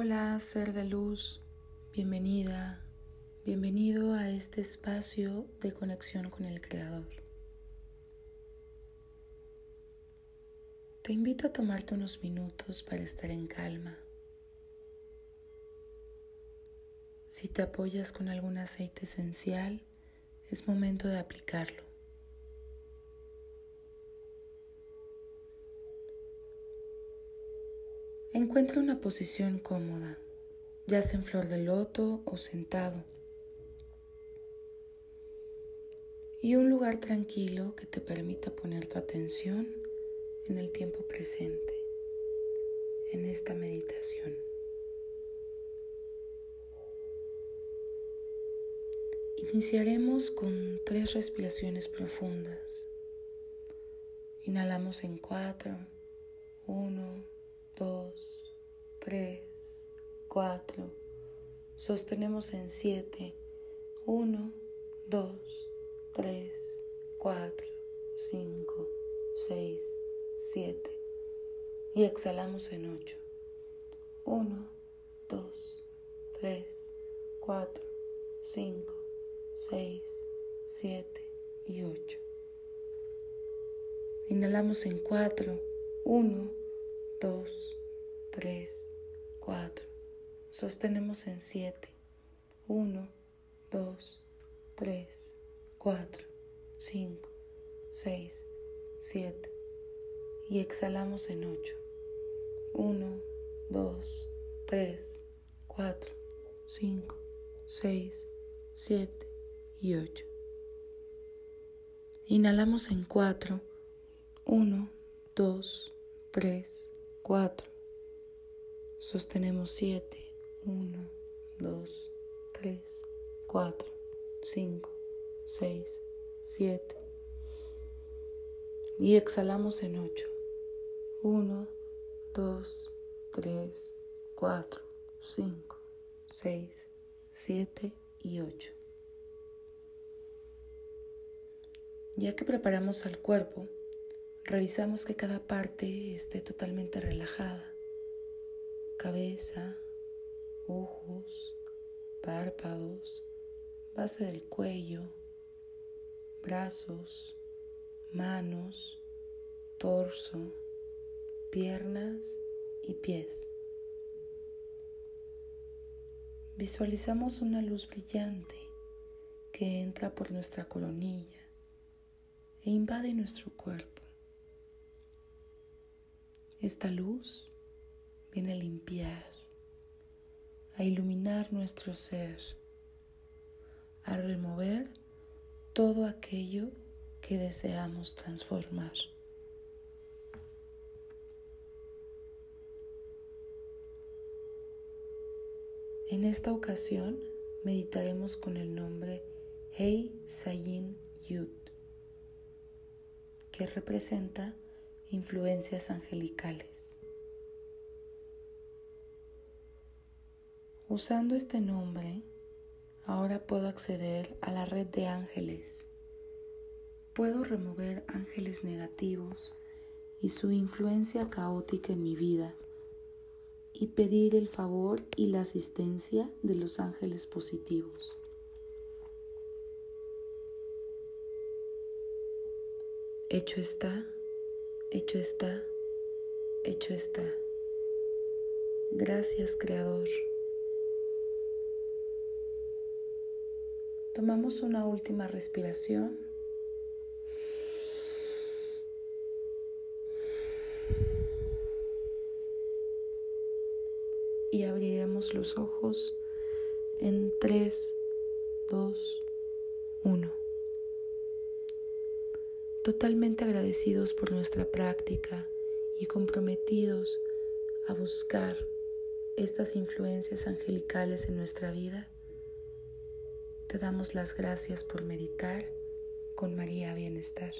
Hola, ser de luz, bienvenida, bienvenido a este espacio de conexión con el Creador. Te invito a tomarte unos minutos para estar en calma. Si te apoyas con algún aceite esencial, es momento de aplicarlo. Encuentra una posición cómoda, ya sea en flor de loto o sentado. Y un lugar tranquilo que te permita poner tu atención en el tiempo presente, en esta meditación. Iniciaremos con tres respiraciones profundas. Inhalamos en cuatro, uno, 2, 3, 4. Sostenemos en 7. 1, 2, 3, 4, 5, 6, 7. Y exhalamos en 8. 1, 2, 3, 4, 5, 6, 7 y 8. Inhalamos en 4. 1, 2, 3, 4. Sostenemos en 7. 1, 2, 3, 4, 5, 6, 7. Y exhalamos en 8. 1, 2, 3, 4, 5, 6, 7 y 8. Inhalamos en 4. 1, 2, 3, 4. Sostenemos 7. 1, 2, 3, 4, 5, 6, 7. Y exhalamos en 8. 1, 2, 3, 4, 5, 6, 7 y 8. Ya que preparamos al cuerpo, Revisamos que cada parte esté totalmente relajada. Cabeza, ojos, párpados, base del cuello, brazos, manos, torso, piernas y pies. Visualizamos una luz brillante que entra por nuestra coronilla e invade nuestro cuerpo. Esta luz viene a limpiar, a iluminar nuestro ser, a remover todo aquello que deseamos transformar. En esta ocasión meditaremos con el nombre Hei Sayin Yud, que representa influencias angelicales. Usando este nombre, ahora puedo acceder a la red de ángeles. Puedo remover ángeles negativos y su influencia caótica en mi vida y pedir el favor y la asistencia de los ángeles positivos. Hecho está. Hecho está, hecho está. Gracias Creador. Tomamos una última respiración. Y abriremos los ojos en 3, 2, 1 totalmente agradecidos por nuestra práctica y comprometidos a buscar estas influencias angelicales en nuestra vida, te damos las gracias por meditar con María Bienestar.